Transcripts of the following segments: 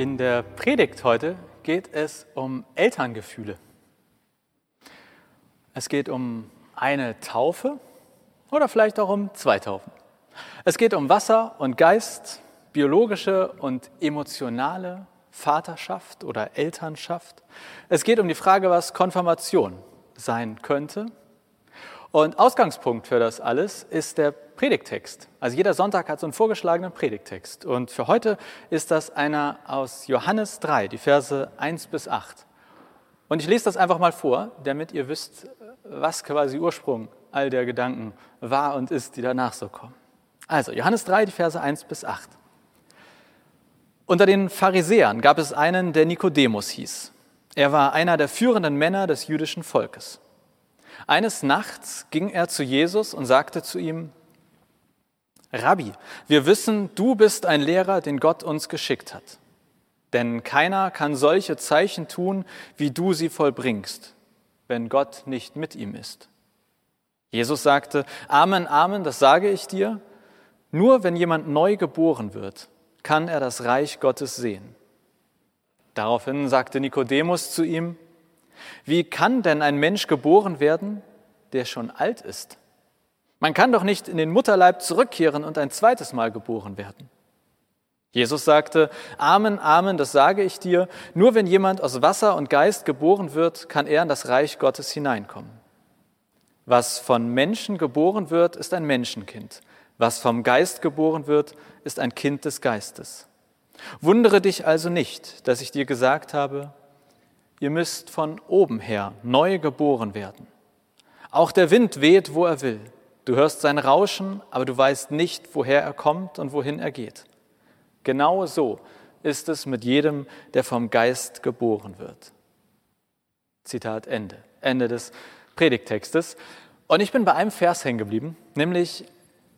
In der Predigt heute geht es um Elterngefühle. Es geht um eine Taufe oder vielleicht auch um zwei Taufen. Es geht um Wasser und Geist, biologische und emotionale Vaterschaft oder Elternschaft. Es geht um die Frage, was Konfirmation sein könnte. Und Ausgangspunkt für das alles ist der Predigtext. Also jeder Sonntag hat so einen vorgeschlagenen Predigtext. Und für heute ist das einer aus Johannes 3, die Verse 1 bis 8. Und ich lese das einfach mal vor, damit ihr wisst, was quasi Ursprung all der Gedanken war und ist, die danach so kommen. Also Johannes 3, die Verse 1 bis 8. Unter den Pharisäern gab es einen, der Nikodemus hieß. Er war einer der führenden Männer des jüdischen Volkes. Eines Nachts ging er zu Jesus und sagte zu ihm, Rabbi, wir wissen, du bist ein Lehrer, den Gott uns geschickt hat. Denn keiner kann solche Zeichen tun, wie du sie vollbringst, wenn Gott nicht mit ihm ist. Jesus sagte, Amen, Amen, das sage ich dir. Nur wenn jemand neu geboren wird, kann er das Reich Gottes sehen. Daraufhin sagte Nikodemus zu ihm, wie kann denn ein Mensch geboren werden, der schon alt ist? Man kann doch nicht in den Mutterleib zurückkehren und ein zweites Mal geboren werden. Jesus sagte, Amen, Amen, das sage ich dir, nur wenn jemand aus Wasser und Geist geboren wird, kann er in das Reich Gottes hineinkommen. Was von Menschen geboren wird, ist ein Menschenkind. Was vom Geist geboren wird, ist ein Kind des Geistes. Wundere dich also nicht, dass ich dir gesagt habe, ihr müsst von oben her neu geboren werden. Auch der Wind weht, wo er will. Du hörst sein Rauschen, aber du weißt nicht, woher er kommt und wohin er geht. Genau so ist es mit jedem, der vom Geist geboren wird. Zitat Ende. Ende des Predigtextes. Und ich bin bei einem Vers hängen geblieben, nämlich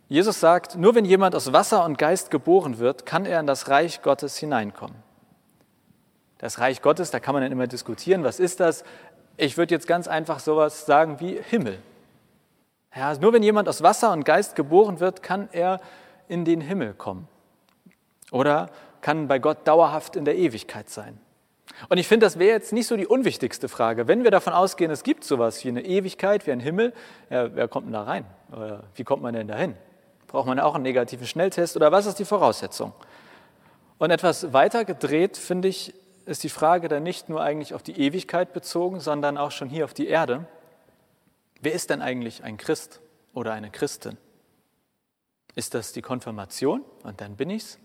Jesus sagt, nur wenn jemand aus Wasser und Geist geboren wird, kann er in das Reich Gottes hineinkommen. Das Reich Gottes, da kann man dann immer diskutieren, was ist das? Ich würde jetzt ganz einfach sowas sagen wie Himmel. Ja, nur wenn jemand aus Wasser und Geist geboren wird, kann er in den Himmel kommen. Oder kann bei Gott dauerhaft in der Ewigkeit sein. Und ich finde, das wäre jetzt nicht so die unwichtigste Frage. Wenn wir davon ausgehen, es gibt sowas wie eine Ewigkeit, wie ein Himmel, ja, wer kommt denn da rein? Oder wie kommt man denn dahin? Braucht man auch einen negativen Schnelltest oder was ist die Voraussetzung? Und etwas weiter gedreht, finde ich, ist die Frage dann nicht nur eigentlich auf die Ewigkeit bezogen, sondern auch schon hier auf die Erde. Wer ist denn eigentlich ein Christ oder eine Christin? Ist das die Konfirmation und dann bin ich's?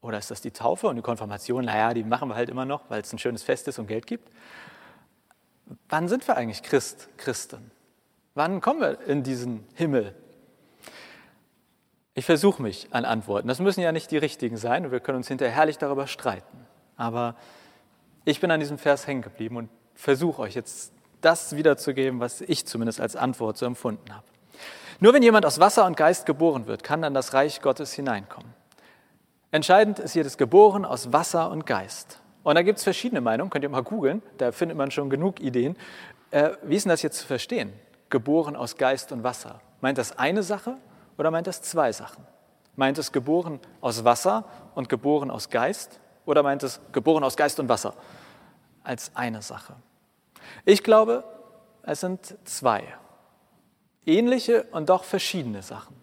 Oder ist das die Taufe und die Konfirmation? Naja, die machen wir halt immer noch, weil es ein schönes Fest ist und Geld gibt. Wann sind wir eigentlich Christ, Christen? Wann kommen wir in diesen Himmel, ich versuche mich an Antworten. Das müssen ja nicht die richtigen sein und wir können uns hinterher herrlich darüber streiten. Aber ich bin an diesem Vers hängen geblieben und versuche euch jetzt das wiederzugeben, was ich zumindest als Antwort so empfunden habe. Nur wenn jemand aus Wasser und Geist geboren wird, kann dann das Reich Gottes hineinkommen. Entscheidend ist hier das Geboren aus Wasser und Geist. Und da gibt es verschiedene Meinungen, könnt ihr mal googeln, da findet man schon genug Ideen. Äh, wie ist denn das jetzt zu verstehen? Geboren aus Geist und Wasser. Meint das eine Sache oder meint es zwei Sachen? Meint es geboren aus Wasser und geboren aus Geist? Oder meint es geboren aus Geist und Wasser als eine Sache? Ich glaube, es sind zwei ähnliche und doch verschiedene Sachen.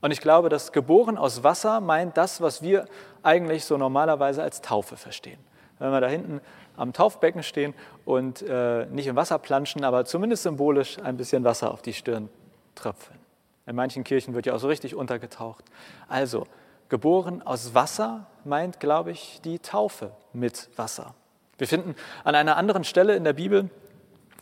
Und ich glaube, dass geboren aus Wasser meint das, was wir eigentlich so normalerweise als Taufe verstehen. Wenn wir da hinten am Taufbecken stehen und äh, nicht im Wasser planschen, aber zumindest symbolisch ein bisschen Wasser auf die Stirn tröpfeln. In manchen Kirchen wird ja auch so richtig untergetaucht. Also, geboren aus Wasser meint, glaube ich, die Taufe mit Wasser. Wir finden an einer anderen Stelle in der Bibel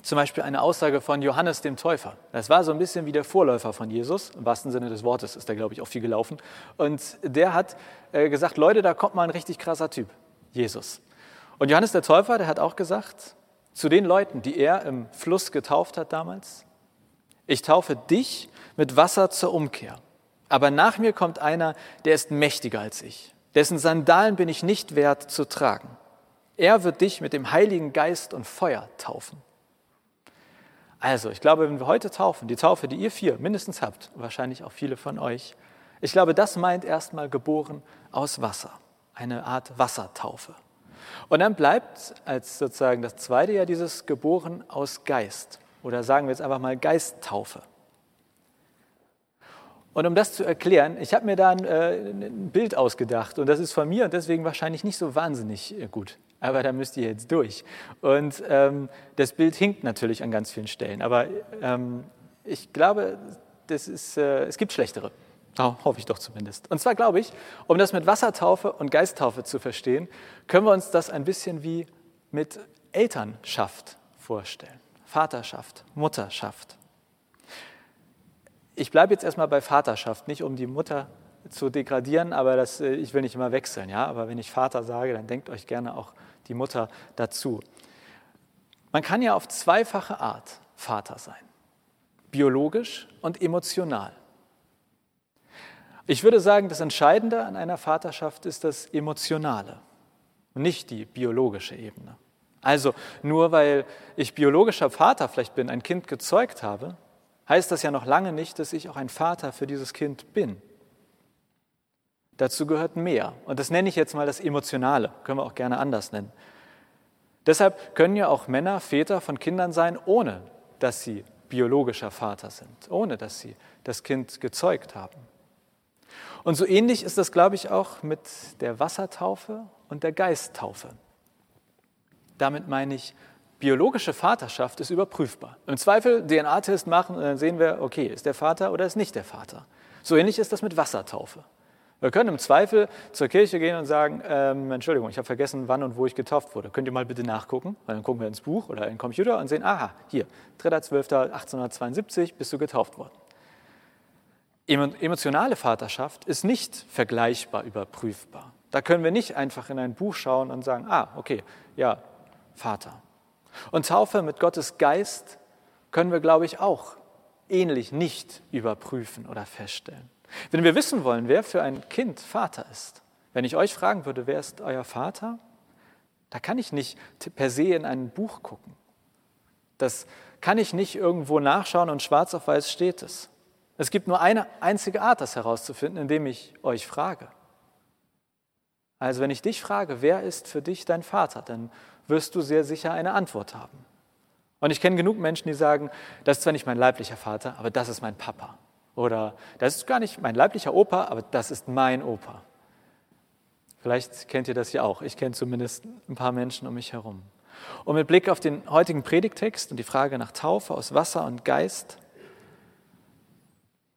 zum Beispiel eine Aussage von Johannes dem Täufer. Das war so ein bisschen wie der Vorläufer von Jesus, im wahrsten Sinne des Wortes ist da, glaube ich, auch viel gelaufen. Und der hat äh, gesagt, Leute, da kommt mal ein richtig krasser Typ, Jesus. Und Johannes der Täufer, der hat auch gesagt, zu den Leuten, die er im Fluss getauft hat damals, ich taufe dich mit Wasser zur Umkehr. Aber nach mir kommt einer, der ist mächtiger als ich. Dessen Sandalen bin ich nicht wert zu tragen. Er wird dich mit dem Heiligen Geist und Feuer taufen. Also, ich glaube, wenn wir heute taufen, die Taufe, die ihr vier mindestens habt, wahrscheinlich auch viele von euch, ich glaube, das meint erstmal geboren aus Wasser, eine Art Wassertaufe. Und dann bleibt als sozusagen das zweite ja dieses geboren aus Geist. Oder sagen wir jetzt einfach mal Geisttaufe. Und um das zu erklären, ich habe mir da ein, äh, ein, Bild ausgedacht und das ist von mir und deswegen wahrscheinlich nicht so wahnsinnig äh, gut. Aber da müsst ihr jetzt durch. Und ähm, das Bild hinkt natürlich an ganz vielen Stellen. Aber ähm, ich glaube, das ist, äh, es gibt schlechtere. Oh, hoffe ich doch zumindest. Und zwar glaube ich, um das mit Wassertaufe und Geisttaufe zu verstehen, können wir uns das ein bisschen wie mit Elternschaft vorstellen. Vaterschaft, Mutterschaft. Ich bleibe jetzt erstmal bei Vaterschaft, nicht um die Mutter zu degradieren, aber das, äh, ich will nicht immer wechseln. Ja? Aber wenn ich Vater sage, dann denkt euch gerne auch die Mutter dazu. Man kann ja auf zweifache Art Vater sein, biologisch und emotional. Ich würde sagen, das Entscheidende an einer Vaterschaft ist das Emotionale nicht die biologische Ebene. Also nur weil ich biologischer Vater vielleicht bin, ein Kind gezeugt habe, heißt das ja noch lange nicht, dass ich auch ein Vater für dieses Kind bin. Dazu gehört mehr. Und das nenne ich jetzt mal das Emotionale, können wir auch gerne anders nennen. Deshalb können ja auch Männer Väter von Kindern sein, ohne dass sie biologischer Vater sind, ohne dass sie das Kind gezeugt haben. Und so ähnlich ist das, glaube ich, auch mit der Wassertaufe und der Geisttaufe. Damit meine ich, biologische Vaterschaft ist überprüfbar. Im Zweifel DNA-Test machen und dann sehen wir, okay, ist der Vater oder ist nicht der Vater. So ähnlich ist das mit Wassertaufe. Wir können im Zweifel zur Kirche gehen und sagen, ähm, Entschuldigung, ich habe vergessen, wann und wo ich getauft wurde. Könnt ihr mal bitte nachgucken? Weil dann gucken wir ins Buch oder in den Computer und sehen, aha, hier, 3.12.1872 bist du getauft worden. Emotionale Vaterschaft ist nicht vergleichbar überprüfbar. Da können wir nicht einfach in ein Buch schauen und sagen, ah, okay, ja, Vater. Und Taufe mit Gottes Geist können wir, glaube ich, auch ähnlich nicht überprüfen oder feststellen. Wenn wir wissen wollen, wer für ein Kind Vater ist, wenn ich euch fragen würde, wer ist euer Vater, da kann ich nicht per se in ein Buch gucken. Das kann ich nicht irgendwo nachschauen und schwarz auf weiß steht es. Es gibt nur eine einzige Art, das herauszufinden, indem ich euch frage. Also wenn ich dich frage, wer ist für dich dein Vater, dann wirst du sehr sicher eine Antwort haben. Und ich kenne genug Menschen, die sagen, das ist zwar nicht mein leiblicher Vater, aber das ist mein Papa. Oder das ist gar nicht mein leiblicher Opa, aber das ist mein Opa. Vielleicht kennt ihr das ja auch. Ich kenne zumindest ein paar Menschen um mich herum. Und mit Blick auf den heutigen Predigtext und die Frage nach Taufe aus Wasser und Geist,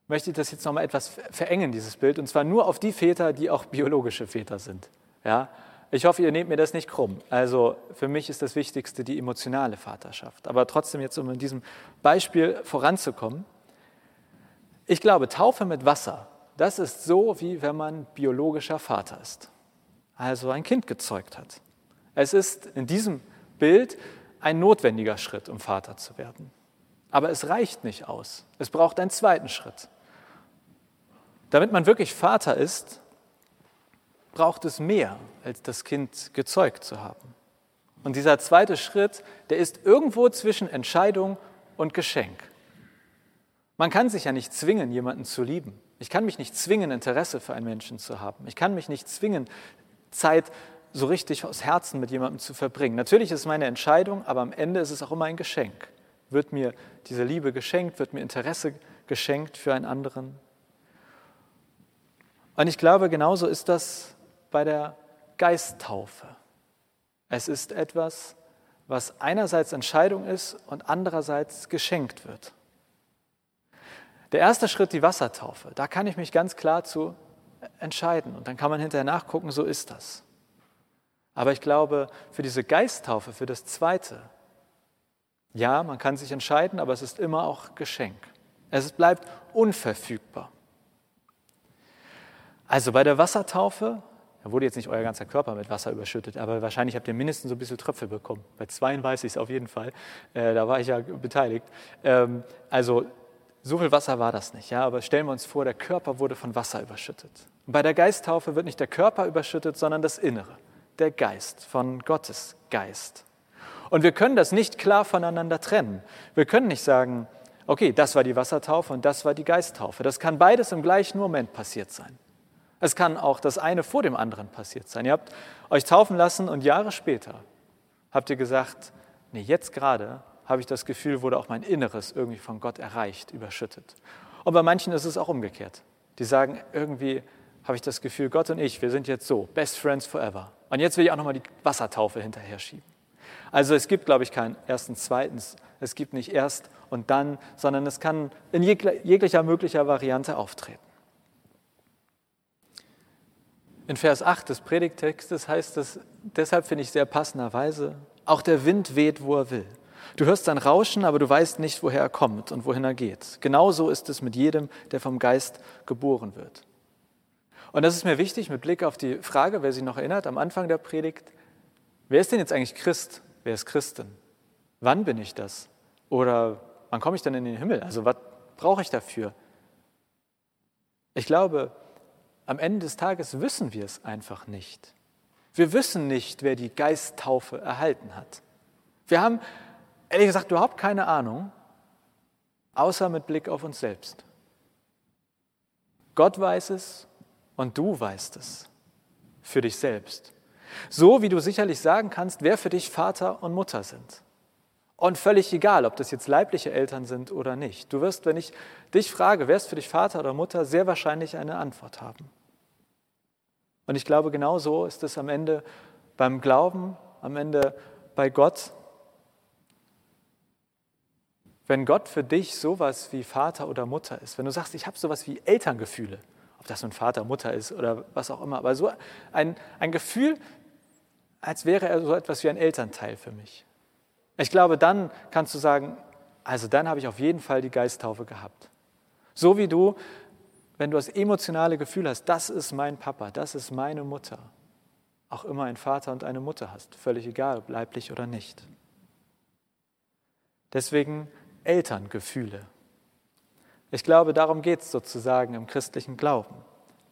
möchte ich das jetzt nochmal etwas verengen, dieses Bild, und zwar nur auf die Väter, die auch biologische Väter sind. Ja? Ich hoffe, ihr nehmt mir das nicht krumm. Also für mich ist das Wichtigste die emotionale Vaterschaft. Aber trotzdem jetzt, um in diesem Beispiel voranzukommen, ich glaube, Taufe mit Wasser, das ist so, wie wenn man biologischer Vater ist, also ein Kind gezeugt hat. Es ist in diesem Bild ein notwendiger Schritt, um Vater zu werden. Aber es reicht nicht aus. Es braucht einen zweiten Schritt. Damit man wirklich Vater ist, braucht es mehr, als das Kind gezeugt zu haben. Und dieser zweite Schritt, der ist irgendwo zwischen Entscheidung und Geschenk. Man kann sich ja nicht zwingen, jemanden zu lieben. Ich kann mich nicht zwingen, Interesse für einen Menschen zu haben. Ich kann mich nicht zwingen, Zeit so richtig aus Herzen mit jemandem zu verbringen. Natürlich ist es meine Entscheidung, aber am Ende ist es auch immer ein Geschenk. Wird mir diese Liebe geschenkt, wird mir Interesse geschenkt für einen anderen. Und ich glaube, genauso ist das bei der Geisttaufe. Es ist etwas, was einerseits Entscheidung ist und andererseits geschenkt wird. Der erste Schritt, die Wassertaufe, da kann ich mich ganz klar zu entscheiden und dann kann man hinterher nachgucken, so ist das. Aber ich glaube, für diese Geisttaufe, für das Zweite, ja, man kann sich entscheiden, aber es ist immer auch Geschenk. Es bleibt unverfügbar. Also bei der Wassertaufe, da wurde jetzt nicht euer ganzer Körper mit Wasser überschüttet, aber wahrscheinlich habt ihr mindestens so ein bisschen Tröpfe bekommen. Bei zweien weiß ich es auf jeden Fall. Äh, da war ich ja beteiligt. Ähm, also so viel Wasser war das nicht, ja, aber stellen wir uns vor, der Körper wurde von Wasser überschüttet. Bei der Geisttaufe wird nicht der Körper überschüttet, sondern das Innere, der Geist von Gottes Geist. Und wir können das nicht klar voneinander trennen. Wir können nicht sagen, okay, das war die Wassertaufe und das war die Geisttaufe. Das kann beides im gleichen Moment passiert sein. Es kann auch das eine vor dem anderen passiert sein. Ihr habt euch taufen lassen und Jahre später habt ihr gesagt, nee, jetzt gerade habe ich das Gefühl, wurde auch mein Inneres irgendwie von Gott erreicht, überschüttet. Und bei manchen ist es auch umgekehrt. Die sagen, irgendwie habe ich das Gefühl, Gott und ich, wir sind jetzt so, best friends forever. Und jetzt will ich auch nochmal die Wassertaufe hinterher schieben. Also es gibt, glaube ich, kein erstens, zweitens. Es gibt nicht erst und dann, sondern es kann in jeglicher möglicher Variante auftreten. In Vers 8 des Predigtextes heißt es, deshalb finde ich sehr passenderweise, auch der Wind weht, wo er will. Du hörst sein Rauschen, aber du weißt nicht, woher er kommt und wohin er geht. Genauso ist es mit jedem, der vom Geist geboren wird. Und das ist mir wichtig mit Blick auf die Frage, wer sich noch erinnert, am Anfang der Predigt, wer ist denn jetzt eigentlich Christ? Wer ist Christin? Wann bin ich das? Oder wann komme ich denn in den Himmel? Also was brauche ich dafür? Ich glaube, am Ende des Tages wissen wir es einfach nicht. Wir wissen nicht, wer die Geisttaufe erhalten hat. Wir haben ehrlich gesagt überhaupt keine Ahnung, außer mit Blick auf uns selbst. Gott weiß es und du weißt es für dich selbst. So wie du sicherlich sagen kannst, wer für dich Vater und Mutter sind. Und völlig egal, ob das jetzt leibliche Eltern sind oder nicht. Du wirst, wenn ich dich frage, wer ist für dich Vater oder Mutter, sehr wahrscheinlich eine Antwort haben. Und ich glaube, genau so ist es am Ende beim Glauben, am Ende bei Gott. Wenn Gott für dich sowas wie Vater oder Mutter ist, wenn du sagst, ich habe sowas wie Elterngefühle, ob das nun Vater, Mutter ist oder was auch immer, aber so ein, ein Gefühl, als wäre er so etwas wie ein Elternteil für mich. Ich glaube, dann kannst du sagen, also dann habe ich auf jeden Fall die Geisttaufe gehabt. So wie du wenn du das emotionale Gefühl hast, das ist mein Papa, das ist meine Mutter, auch immer ein Vater und eine Mutter hast, völlig egal, ob leiblich oder nicht. Deswegen Elterngefühle. Ich glaube, darum geht es sozusagen im christlichen Glauben.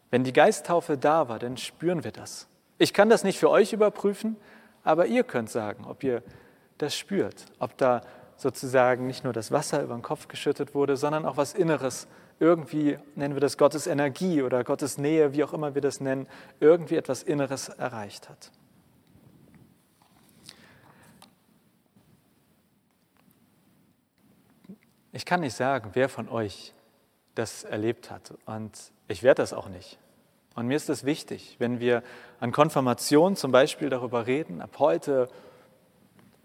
Wenn die Geisttaufe da war, dann spüren wir das. Ich kann das nicht für euch überprüfen, aber ihr könnt sagen, ob ihr das spürt, ob da sozusagen nicht nur das Wasser über den Kopf geschüttet wurde, sondern auch was Inneres irgendwie, nennen wir das Gottes Energie oder Gottes Nähe, wie auch immer wir das nennen, irgendwie etwas Inneres erreicht hat. Ich kann nicht sagen, wer von euch das erlebt hat und ich werde das auch nicht. Und mir ist es wichtig, wenn wir an Konfirmation zum Beispiel darüber reden, ab heute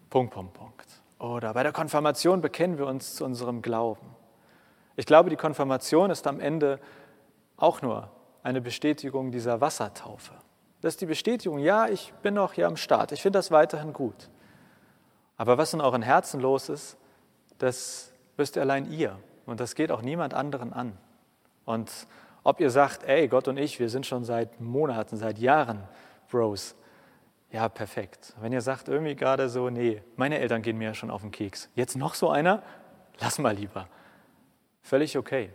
Punkt, Punkt, Punkt. Oder bei der Konfirmation bekennen wir uns zu unserem Glauben. Ich glaube, die Konfirmation ist am Ende auch nur eine Bestätigung dieser Wassertaufe. Das ist die Bestätigung, ja, ich bin noch hier am Start, ich finde das weiterhin gut. Aber was in euren Herzen los ist, das wisst allein ihr. Und das geht auch niemand anderen an. Und ob ihr sagt, ey, Gott und ich, wir sind schon seit Monaten, seit Jahren Bros, ja, perfekt. Wenn ihr sagt irgendwie gerade so, nee, meine Eltern gehen mir ja schon auf den Keks, jetzt noch so einer, lass mal lieber. Völlig okay.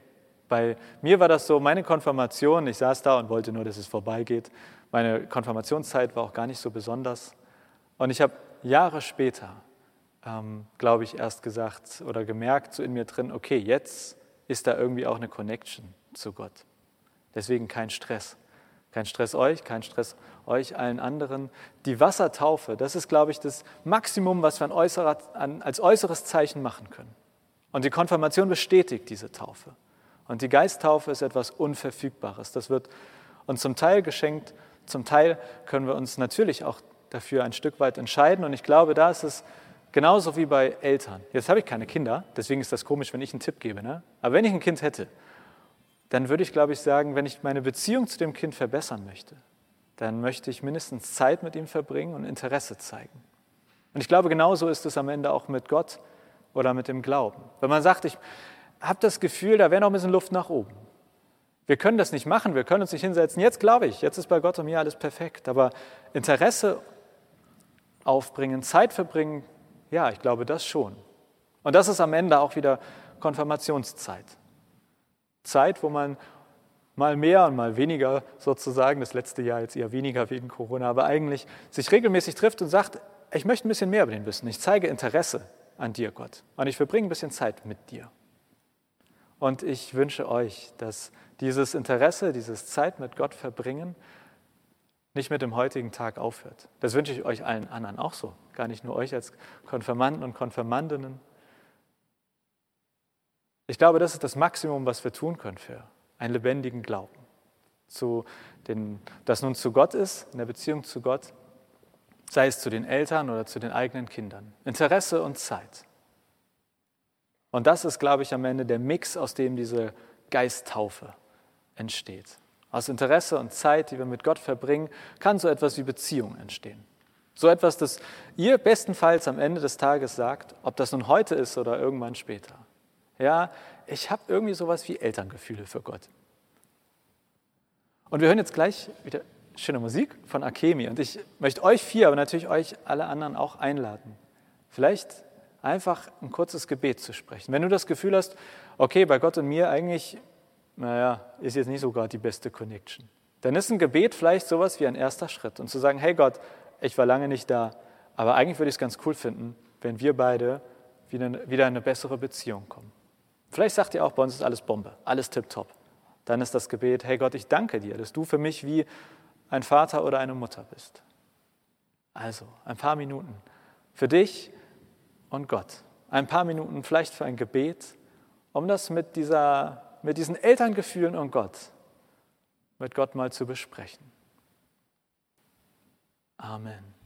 Bei mir war das so, meine Konfirmation, ich saß da und wollte nur, dass es vorbeigeht. Meine Konfirmationszeit war auch gar nicht so besonders. Und ich habe Jahre später, ähm, glaube ich, erst gesagt oder gemerkt so in mir drin, okay, jetzt ist da irgendwie auch eine Connection zu Gott. Deswegen kein Stress. Kein Stress euch, kein Stress euch, allen anderen. Die Wassertaufe, das ist, glaube ich, das Maximum, was wir als äußeres Zeichen machen können. Und die Konfirmation bestätigt diese Taufe. Und die Geisttaufe ist etwas Unverfügbares. Das wird uns zum Teil geschenkt, zum Teil können wir uns natürlich auch dafür ein Stück weit entscheiden. Und ich glaube, da ist es genauso wie bei Eltern. Jetzt habe ich keine Kinder, deswegen ist das komisch, wenn ich einen Tipp gebe. Ne? Aber wenn ich ein Kind hätte, dann würde ich, glaube ich, sagen, wenn ich meine Beziehung zu dem Kind verbessern möchte, dann möchte ich mindestens Zeit mit ihm verbringen und Interesse zeigen. Und ich glaube, genauso ist es am Ende auch mit Gott oder mit dem Glauben. Wenn man sagt, ich habe das Gefühl, da wäre noch ein bisschen Luft nach oben. Wir können das nicht machen, wir können uns nicht hinsetzen. Jetzt glaube ich, jetzt ist bei Gott und mir alles perfekt. Aber Interesse aufbringen, Zeit verbringen, ja, ich glaube das schon. Und das ist am Ende auch wieder Konfirmationszeit. Zeit, wo man mal mehr und mal weniger sozusagen, das letzte Jahr jetzt eher weniger wegen Corona, aber eigentlich sich regelmäßig trifft und sagt, ich möchte ein bisschen mehr über den wissen. Ich zeige Interesse an dir, Gott. Und ich verbringe ein bisschen Zeit mit dir. Und ich wünsche euch, dass dieses Interesse, dieses Zeit mit Gott verbringen, nicht mit dem heutigen Tag aufhört. Das wünsche ich euch allen anderen auch so, gar nicht nur euch als Konfirmanden und Konfirmandinnen. Ich glaube, das ist das Maximum, was wir tun können für einen lebendigen Glauben. Zu den, das nun zu Gott ist, in der Beziehung zu Gott, sei es zu den Eltern oder zu den eigenen Kindern. Interesse und Zeit. Und das ist, glaube ich, am Ende der Mix, aus dem diese Geisttaufe entsteht. Aus Interesse und Zeit, die wir mit Gott verbringen, kann so etwas wie Beziehung entstehen. So etwas, das ihr bestenfalls am Ende des Tages sagt, ob das nun heute ist oder irgendwann später. Ja, ich habe irgendwie sowas wie Elterngefühle für Gott. Und wir hören jetzt gleich wieder schöne Musik von Akemi. Und ich möchte euch vier, aber natürlich euch alle anderen auch einladen. Vielleicht einfach ein kurzes Gebet zu sprechen. Wenn du das Gefühl hast, okay, bei Gott und mir eigentlich naja, ist jetzt nicht so gerade die beste Connection. Dann ist ein Gebet vielleicht sowas wie ein erster Schritt und zu sagen, hey Gott, ich war lange nicht da, aber eigentlich würde ich es ganz cool finden, wenn wir beide wieder, wieder in eine bessere Beziehung kommen. Vielleicht sagt ihr auch, bei uns ist alles Bombe, alles tipptopp. Dann ist das Gebet, hey Gott, ich danke dir, dass du für mich wie ein Vater oder eine Mutter bist. Also ein paar Minuten für dich und Gott. Ein paar Minuten vielleicht für ein Gebet, um das mit dieser mit diesen Elterngefühlen und Gott, mit Gott mal zu besprechen. Amen.